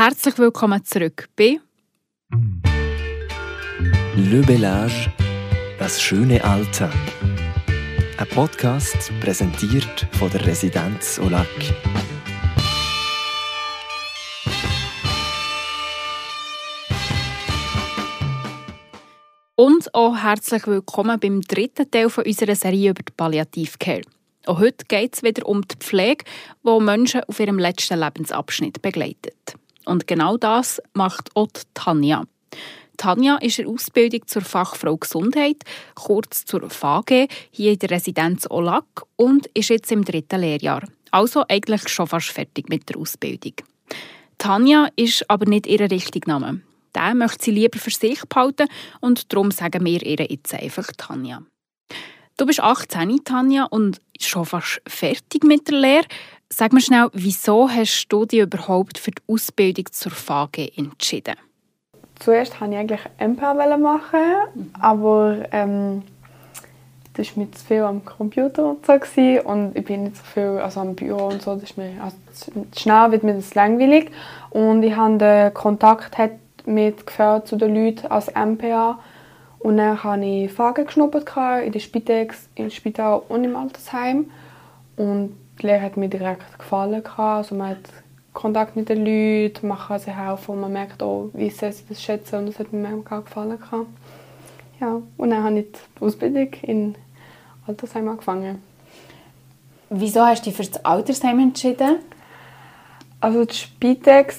Herzlich willkommen zurück bei Le Bellage, das schöne Alter. Ein Podcast präsentiert von der Residenz Olac. Und auch herzlich willkommen beim dritten Teil von unserer Serie über die Palliativcare. Auch heute geht es wieder um die Pflege, die Menschen auf ihrem letzten Lebensabschnitt begleitet. Und genau das macht auch Tanja. Tanja ist in Ausbildung zur Fachfrau Gesundheit, kurz zur FAG, hier in der Residenz Olac und ist jetzt im dritten Lehrjahr. Also eigentlich schon fast fertig mit der Ausbildung. Tanja ist aber nicht ihr richtiger Name. Den möchte sie lieber für sich behalten und darum sagen wir ihr jetzt einfach Tanja. Du bist 18, Tanja, und schon fast fertig mit der Lehre. Sag mir schnell, wieso hast du dich überhaupt für die Ausbildung zur FAG entschieden? Zuerst wollte ich eigentlich MPA machen, aber ähm, das war mir zu viel am Computer und so gewesen, und ich bin nicht so viel also am Büro und so, das ist mir also, schnell wird mir das langweilig. Und ich hatte Kontakt mit Gefährten zu den Leuten als MPA und dann habe ich FAG geschnuppert in der Spitex, im Spital und im Altersheim. Und die Lehre hat mir direkt gefallen. Also man hat Kontakt mit den Leuten, man kann sie helfen und man merkt auch, wie sehr sie das schätzen und das hat mir mega gefallen. Ja, und dann habe ich die Ausbildung in Altersheim angefangen. Wieso hast du dich für das Altersheim entschieden? Also die Spitex,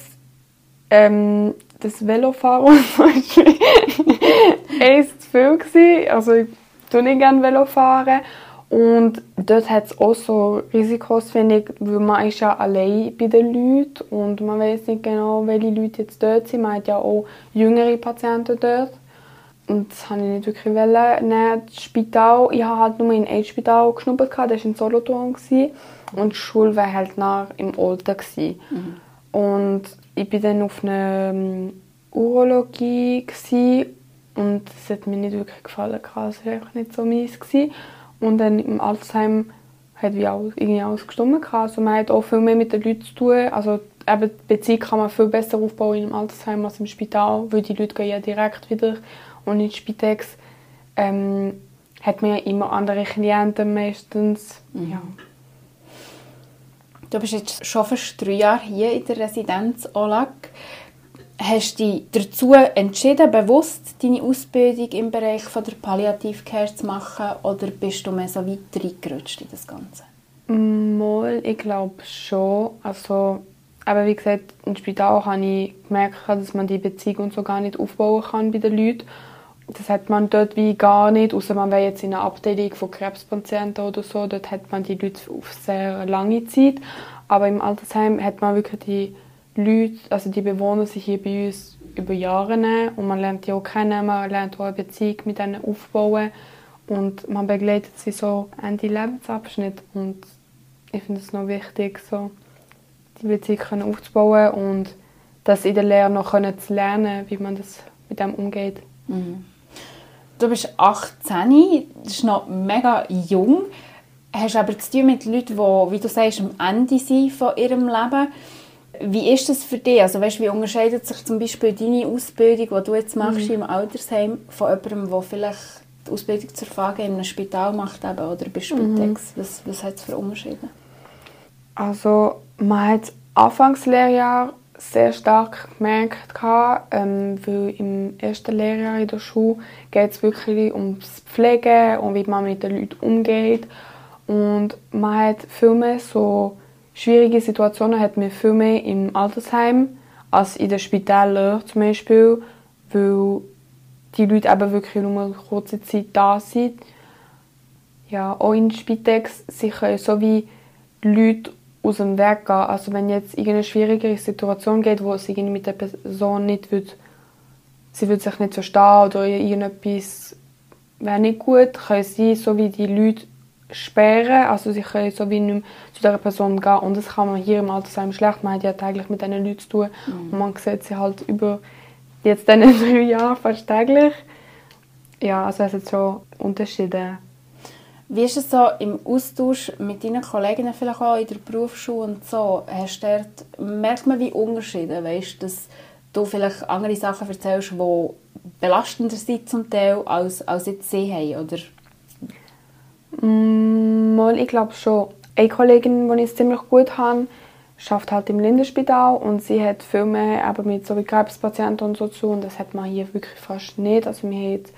ähm, das Velofahren war eins zu viel. Gewesen. Also ich tue nicht gerne Velo fahren und dort hat es auch so Risikos, finde ich, weil man ist ja allein bei den Leuten und man weiß nicht genau, welche Leute jetzt dort sind. Man hat ja auch jüngere Patienten dort. Und das wollte ich nicht wirklich nehmen. Das Spital, ich habe halt nur in ein Spital geschnuppert, das war in Solothurn. Und die Schule war halt nach im Olten. Mhm. Und ich war dann auf einer ähm, Urologie und das hat mir nicht wirklich gefallen. Es war einfach nicht so meins. Und dann im Altersheim hat wie auch irgendwie alles gestimmt. Also man hat auch viel mehr mit den Leuten zu tun. Also eben die Beziehung kann man viel besser aufbauen im Altersheim als im Spital, weil die Leute gehen ja direkt wieder. Und in Spitex ähm, hat man ja immer andere Klienten meistens. Ja. Du bist jetzt schon fast drei Jahre hier in der Residenz OLAG. Hast du dich dazu entschieden, bewusst deine Ausbildung im Bereich von der Palliativcare zu machen oder bist du mehr so weit reingerutscht in das Ganze? Mal, ich glaube schon. Also, aber wie gesagt, im Spital habe ich gemerkt, dass man die Beziehung und so gar nicht aufbauen kann bei den Leuten. Das hat man dort wie gar nicht, außer man wäre jetzt in einer Abteilung von Krebspatienten oder so. Dort hat man die Leute auf sehr lange Zeit. Aber im Altersheim hat man wirklich die Leute, also die Bewohner sind hier bei uns über Jahre und man lernt die auch kennen, man lernt auch eine Beziehung mit ihnen aufbauen. Und man begleitet sie so Ende Lebensabschnitt und ich finde es noch wichtig, so die Beziehung aufzubauen und das in der Lehre noch zu lernen, wie man das mit dem umgeht. Mhm. Du bist 18, das ist noch mega jung, hast aber zu tun mit Leuten, die, wie du sagst, am Ende sind von ihrem Leben wie ist das für dich? Also weißt, wie unterscheidet sich zum Beispiel deine Ausbildung, die du jetzt machst mhm. im Altersheim, von jemandem, der vielleicht die Ausbildung zur Frage in einem Spital macht eben, oder bei Spitex? Mhm. Was, was hat es für Unterschiede? Also man hat Anfangslehrjahr sehr stark gemerkt, ähm, weil im ersten Lehrjahr in der Schule geht es wirklich ums Pflegen und wie man mit den Leuten umgeht. Und man hat viel mehr so schwierige Situationen hat man viel mehr im Altersheim als in den Spitälern zum Beispiel, weil die Leute eben wirklich nur eine kurze Zeit da sind. Ja, auch in Spitex sicher so wie Leute aus dem Weg gehen. Also wenn jetzt irgendeine schwierigere Situation geht, wo sie mit der Person nicht wird, sie wird sich nicht verstehen oder irgendetwas wäre nicht gut, können sie so wie die Leute sperren, also sie können so wie nicht mehr zu dieser Person gehen und das kann man hier im Altersheim schlecht, man hat ja täglich mit diesen Leuten zu tun mhm. und man sieht sie halt über jetzt diese drei Jahre fast täglich. Ja, also es hat schon Unterschiede. Wie ist es so im Austausch mit deinen Kolleginnen, vielleicht auch in der Berufsschule und so? Hast dort, merkt man wie Unterschiede? Weißt, dass du vielleicht andere Sachen erzählst, die belastender sind zum Teil, als, als jetzt sie haben, oder? Mm, mal, ich glaube schon. Eine Kollegin, die ich ziemlich gut habe, arbeitet halt im Lindenspital und sie hat viel mehr eben mit so Krebspatienten und so zu und das hat man hier wirklich fast nicht. Also wir haben jetzt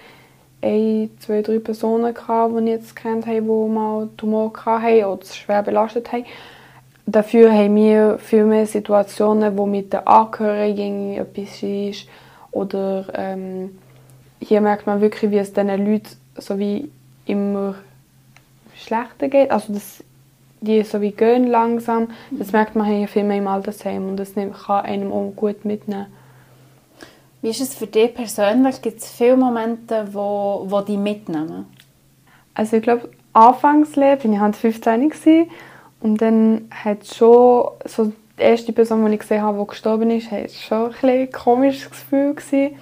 ein, zwei, drei Personen gehabt, die ich jetzt kennt haben, die mal Tumor hatten oder schwer belastet haben. Dafür haben wir viel mehr Situationen, wo mit den Angehörigen etwas ist oder ähm, hier merkt man wirklich, wie es diesen Leuten so wie immer schlechter geht. Also das, die so wie gehen langsam. Das merkt man hier viel mehr im Altersheim und das kann einem auch gut mitnehmen. Wie ist es für dich persönlich? Gibt es viele Momente, wo, wo die mitnehmen? Also ich glaube, Anfangsleben bin ich halt 15 gewesen, und dann hat schon so die erste Person, die ich gesehen habe, die gestorben ist, hat schon ein, ein komisches Gefühl gewesen.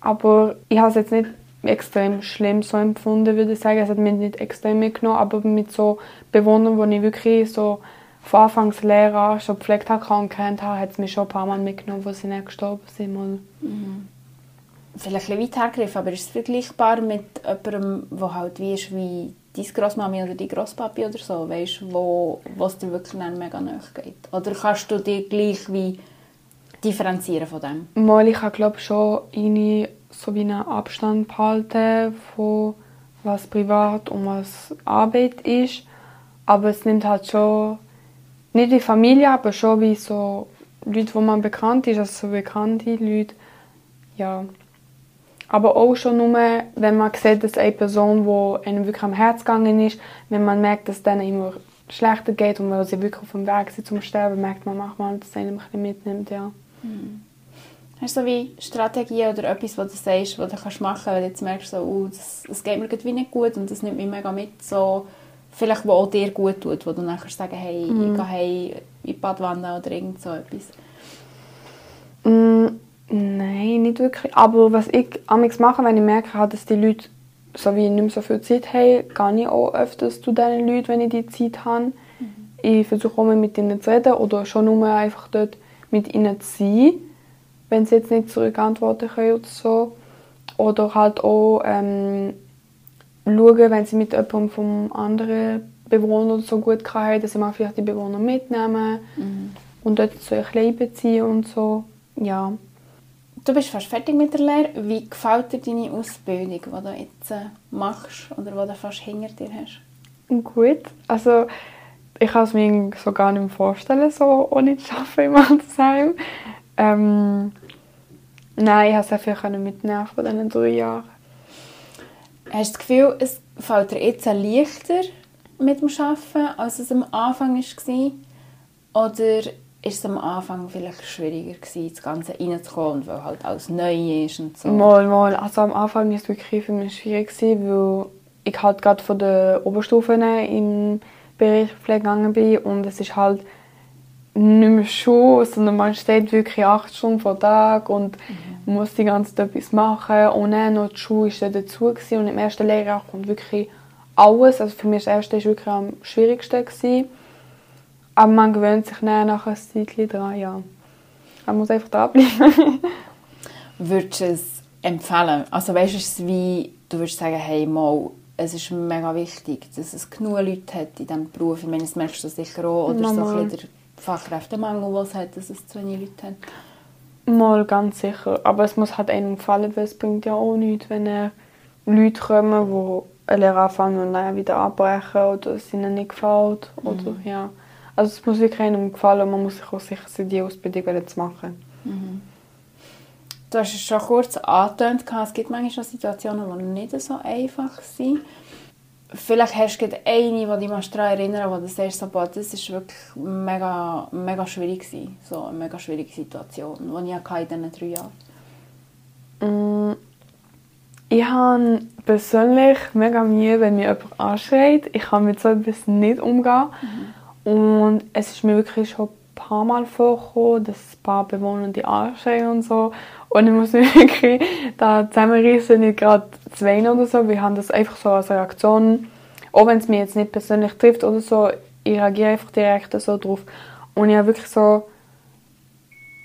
Aber ich habe es jetzt nicht extrem schlimm so empfunden, würde ich sagen. Es hat mich nicht extrem mitgenommen, aber mit so Bewohnern, die ich wirklich so von Anfangs Lehrer schon gepflegt habe und kennt habe, hat es mich schon ein paar Mal mitgenommen, wo sie nicht gestorben sind. Mhm. Vielleicht ein bisschen weit hergegriffen, aber ist es vergleichbar mit jemandem, der halt wie ist wie deine Großmami oder dein Großpapi oder so, weißt, wo es dir wirklich mega nahe geht? Oder kannst du dich gleich wie differenzieren von dem? Mal, ich habe glaube schon eine, so wie einen Abstand behalten von was privat und was Arbeit ist, aber es nimmt halt schon nicht wie Familie, aber schon wie so Leute, wo man bekannt ist, also so bekannte Leute, ja. Aber auch schon nur, wenn man sieht, dass eine Person, die einem wirklich am Herz gegangen ist, wenn man merkt, dass es denen immer schlechter geht und wenn sie wirklich auf dem Weg sind zum Sterben, merkt man manchmal, dass es einem ein bisschen mitnimmt, ja. Mhm. Hast du so wie Strategie oder etwas, was du sagst, was du kannst machen kannst, wenn du jetzt merkst, so, oh, das, das geht mir irgendwie nicht gut und das nimmt mich mega mit, so vielleicht wo auch dir gut tut, wo du nachher sagen, hey, mhm. ich gehe hey, in die Badwanne oder irgend so etwas? Mm, nein, nicht wirklich. Aber was ich amigs mache, wenn ich merke, dass die Leute so wie nicht mehr so viel Zeit haben, gehe ich auch öfters zu diesen Leuten, wenn ich die Zeit habe. Mhm. Ich versuche auch mal mit ihnen zu reden oder schon nur einfach dort mit ihnen zu sein, wenn sie jetzt nicht zurückantworten können oder so. Oder halt auch ähm, schauen, wenn sie mit jemandem vom anderen Bewohner so gut haben, dass sie mal vielleicht die Bewohner mitnehmen mhm. und dort so ein bisschen beziehen und so. Ja. Du bist fast fertig mit der Lehre. Wie gefällt dir deine Ausbildung, die du jetzt äh, machst oder die du fast hinter dir hast? Gut. Also ich kann es mir so gar nicht vorstellen, so ohne zu arbeiten im Altersheim. Ähm, nein, ich habe sehr viel mitnehmen von diesen drei Jahren. Hast du das Gefühl, es fällt dir jetzt leichter mit dem Arbeiten, als es am Anfang war? Oder ist es am Anfang vielleicht schwieriger gewesen, das Ganze reinzukommen, weil halt alles neu ist und so? Mal, mal. Also am Anfang war es wirklich für mich schwierig, weil ich halt gerade von den Oberstufen im Bereich Pflege gegangen bin und es ist halt nicht mehr Schule, sondern man steht wirklich acht Stunden pro Tag und mhm. muss die ganze Zeit etwas machen. Und dann noch die Schule war dazu gewesen. und im ersten Lehrjahr kommt wirklich alles. Also für mich das erste war wirklich am schwierigsten. Gewesen. Aber man gewöhnt sich dann nach ein Zeitchen dran, ja. Man muss einfach dranbleiben. würdest du es empfehlen? Also weißt du, es wie, du würdest sagen, hey, mal, es ist mega wichtig, dass es genug Leute hat in diesem Beruf. Ich meine, das merkst du sicher auch, oder Mama. so ein bisschen Fachkräftemangel, was hat, dass es zu wenig Leute hat? Mal ganz sicher. Aber es muss halt einem gefallen, weil es bringt ja auch nichts, wenn er Leute kommen, die eine Lehre anfangen und dann wieder abbrechen oder es ihnen nicht gefällt. Mhm. Oder, ja. Also es muss wirklich einem gefallen und man muss sich auch sicher sein, die Ausbildung zu machen. Mhm. Du hast es schon kurz angetönt, es gibt manchmal Situationen, die nicht so einfach sind vielleicht hast du eine, die dich daran erinnern wo du sagst, boah, das war wirklich mega, mega schwierig gewesen. So eine mega schwierige Situation, die ich in diesen drei Jahren mm, Ich habe persönlich mega Mühe, wenn mir jemand anschreit. Ich kann mit so etwas nicht umgehen. Mhm. Und es ist mir wirklich schon ein paar Mal vorgekommen, dass ein paar Bewohner die anschreien und so. Und ich muss mich wirklich da zusammenreißen, nicht gerade zu weinen oder so. Wir haben das einfach so als Reaktion auch wenn es mich jetzt nicht persönlich trifft oder so, ich reagiere einfach direkt so drauf. Und ich habe wirklich so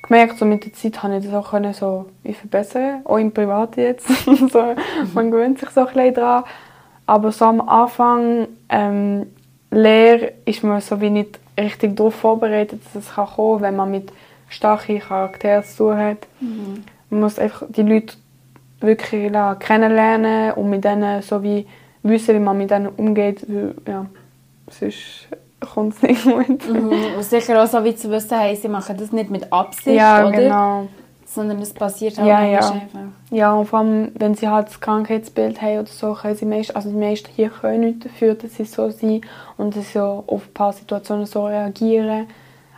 gemerkt, so mit der Zeit habe ich das auch können, so verbessern, auch im Privaten jetzt. so, man gewöhnt sich so ein bisschen dran. Aber so am Anfang ähm, Lehre ist man so wie nicht richtig darauf vorbereitet, dass es kann kommen wenn man mit starken Charakteren zu tun hat. Mhm. Man muss einfach die Leute wirklich kennenlernen und mit denen so wie wissen, wie man mit denen umgeht. Ja, sonst kommt es nicht gut. Mhm. Und sicher auch so wie zu wissen, hey, sie machen das nicht mit Absicht, ja, oder? genau. Sondern es passiert auch ja, ja. einfach. Ja, und vor allem, wenn sie halt das Krankheitsbild haben oder so, können sie meist, also die meisten hier können nicht dafür, dass sie so sind und dass sie auf ein paar Situationen so reagieren.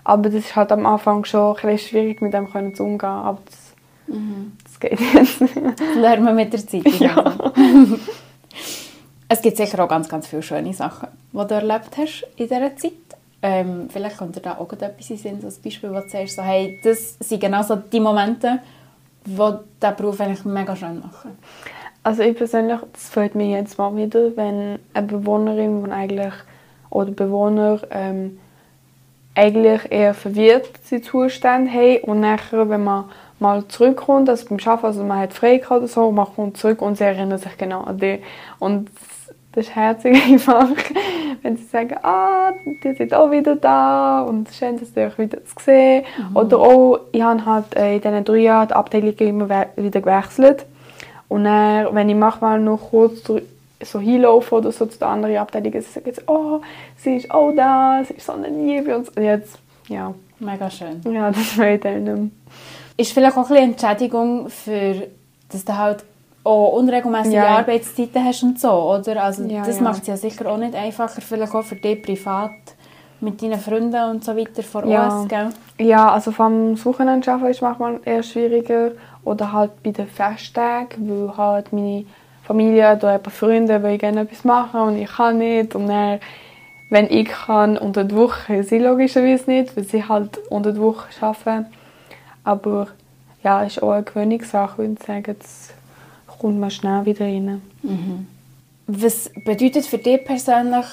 Aber das ist halt am Anfang schon ein bisschen schwierig, mit dem können zu umgehen. Aber das, mhm. Das geht jetzt. Das lernt man mit der Zeit. Ja. es gibt sicher auch ganz, ganz viele schöne Sachen, die du erlebt hast in dieser Zeit. Ähm, vielleicht kommt dir da auch etwas in Sinn, so ein Beispiel, wo du sagst, so, hey, das sind genau so die Momente, die diesen Beruf eigentlich mega schön machen. Also ich persönlich, das freut mich jetzt mal wieder, wenn eine Bewohnerin, die eigentlich, oder Bewohner ähm, eigentlich eher verwirrt seinen Zustand haben und nachher, wenn man mal zurückkommt, also beim Arbeiten, also man hat frei oder so, man kommt zurück und sie erinnern sich genau an die. Und das ist herzig einfach, wenn sie sagen, ah, die sind auch wieder da und schön, dass ihr euch wieder zu sehen. Mhm. Oder auch, ich habe halt äh, in diesen drei Jahren die Abteilung immer wieder gewechselt. Und dann, wenn ich manchmal noch kurz so hinlaufe oder so zu der anderen Abteilung, sie sagen jetzt, oh, sie ist auch da, sie ist so eine Liebe und jetzt, ja. Mega schön. Ja, das nicht mehr. Ist vielleicht auch ein bisschen Entschädigung für, dass du halt auch unregelmäßige ja. Arbeitszeiten hast und so, oder? Also ja, das ja. macht es ja sicher auch nicht einfacher, vielleicht auch für dich privat mit deinen Freunden und so weiter vor ja. uns, gell? Ja, also vom Wochenende arbeiten ist manchmal eher schwieriger oder halt bei den Festtagen, weil halt meine Familie oder eben Freunde wollen gerne etwas machen und ich kann nicht und dann, wenn ich kann, unter der Woche, sie logischerweise nicht, weil sie halt unter der Woche arbeiten. Aber ja, ist auch eine Gewöhnungssache, würde ich sagen, kommt man schnell wieder rein. Mhm. Was bedeutet für dich persönlich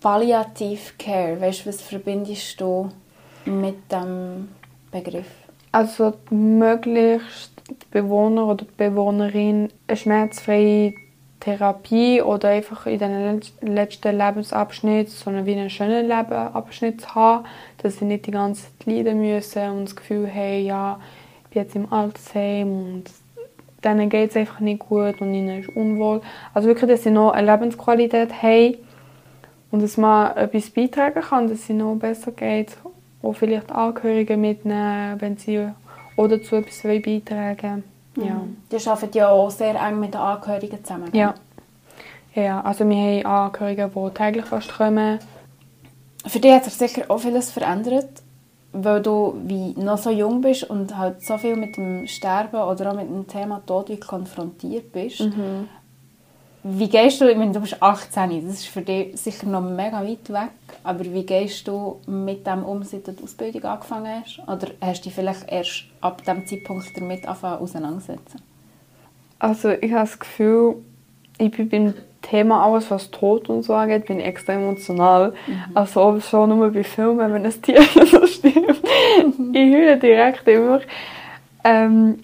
Palliative Care? Weißt, was verbindest du mit dem Begriff? Also möglichst die Bewohner oder die Bewohnerin eine schmerzfreie Therapie oder einfach in den letzten Lebensabschnitt so einen, wie einen schönen Lebensabschnitt zu haben, dass sie nicht die ganze Zeit leiden müssen und das Gefühl haben, ja, ich bin jetzt im Altersheim und denen geht es einfach nicht gut und ihnen ist unwohl. Also wirklich, dass sie noch eine Lebensqualität haben und dass man etwas beitragen kann, dass ihnen noch besser geht. Auch vielleicht Angehörige mitnehmen, wenn sie auch dazu etwas beitragen wollen. Ja. Die arbeiten ja auch sehr eng mit den Angehörigen zusammen. Ja. Ja, also wir haben Angehörige, die täglich fast kommen. Für dich hat sich sicher auch vieles verändert weil du wie noch so jung bist und halt so viel mit dem Sterben oder auch mit dem Thema Tod konfrontiert bist. Mhm. Wie gehst du, ich meine, du bist 18, das ist für dich sicher noch mega weit weg, aber wie gehst du mit dem um, seit du die Ausbildung angefangen hast? Oder hast du dich vielleicht erst ab dem Zeitpunkt damit auseinandersetzen? Also ich habe das Gefühl, ich bin beim Thema alles, was Tod und so angeht, bin extrem emotional. Mhm. Also schon nur bei Filmen, wenn ein Tier so stirbt. Mhm. ich heule direkt immer. Ähm,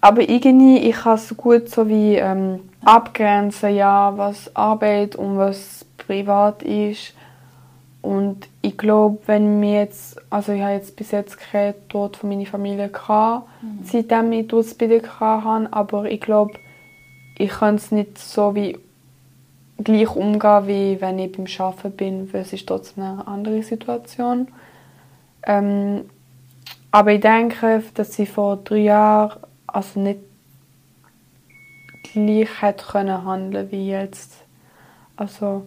aber irgendwie, ich kann es gut so wie ähm, abgrenzen, ja, was Arbeit und was privat ist. Und ich glaube, wenn mir jetzt, also ich habe jetzt bis jetzt keinen Tod von meiner Familie gehabt, mhm. seitdem ich die Ausbildung hatte, aber ich glaube, ich kann es nicht so wie gleich umgehen, wie wenn ich beim Arbeiten bin, weil es ist trotzdem eine andere Situation. Ähm, aber ich denke, dass sie vor drei Jahren also nicht gleich hätte können handeln wie jetzt. Also,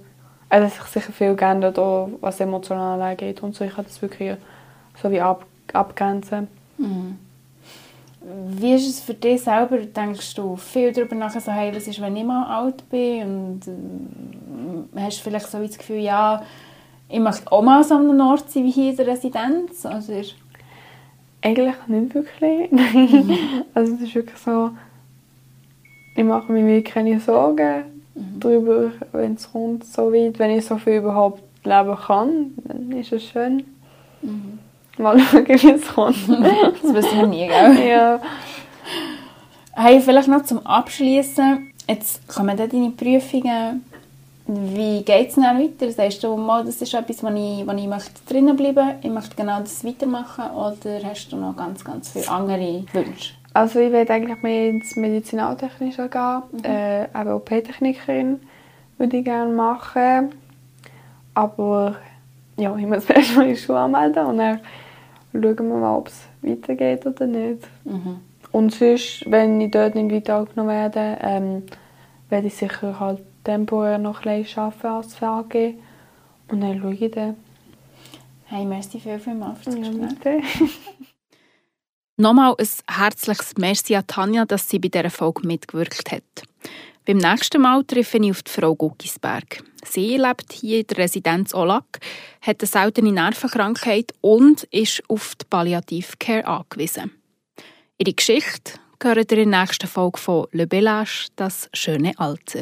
es hat sich sicher viel geändert, auch was emotional angeht und so. Ich kann das wirklich so wie ab, abgrenzen. Mhm. Wie ist es für dich selber? Denkst du viel darüber nach, so, hey, was ist, wenn ich mal alt bin? Und äh, hast du vielleicht so das Gefühl, ja, ich möchte auch mal so an einem Ort sein wie hier in der Residenz? Oder? Eigentlich nicht wirklich. Mhm. also es ist wirklich so, ich mache mir wirklich keine Sorgen. mhm. darüber, wenn es kommt, so weit. Wenn ich so viel überhaupt leben kann, dann ist es schön. Mhm. Mal schauen, wie es kommt. das wissen wir nie, gell? Ja. Hey, vielleicht noch zum Abschließen. Jetzt kommen dann deine Prüfungen. Wie geht es dann weiter? Sagst du, mal, das ist etwas, wo ich, wo ich möchte drinnen bleiben möchte, ich möchte genau das weitermachen oder hast du noch ganz, ganz viele andere Wünsche? Also ich will eigentlich mehr ins Medizinaltechnische gehen, mhm. äh, aber OP-Technikerin würde ich gerne machen, aber ja, ich muss erst mal in die Schule anmelden und dann schauen wir mal, ob es weitergeht oder nicht. Mhm. Und sonst, wenn ich dort nicht weiter angenommen werde, ähm, werde ich sicher halt temporär noch ein bisschen arbeiten als VG und dann schaue ich dann. Hey, merci viel, viel mal fürs Gespräch. Ja, Nochmal ein herzliches Merci an Tanja, dass sie bei dieser Folge mitgewirkt hat. Beim nächsten Mal treffe ich auf die Frau Guckisberg. Sie lebt hier in der Residenz Olac, hat eine seltene Nervenkrankheit und ist auf die Palliativcare angewiesen. Ihre Geschichte gehört in der nächsten Folge von Le Bellage, das schöne Alter.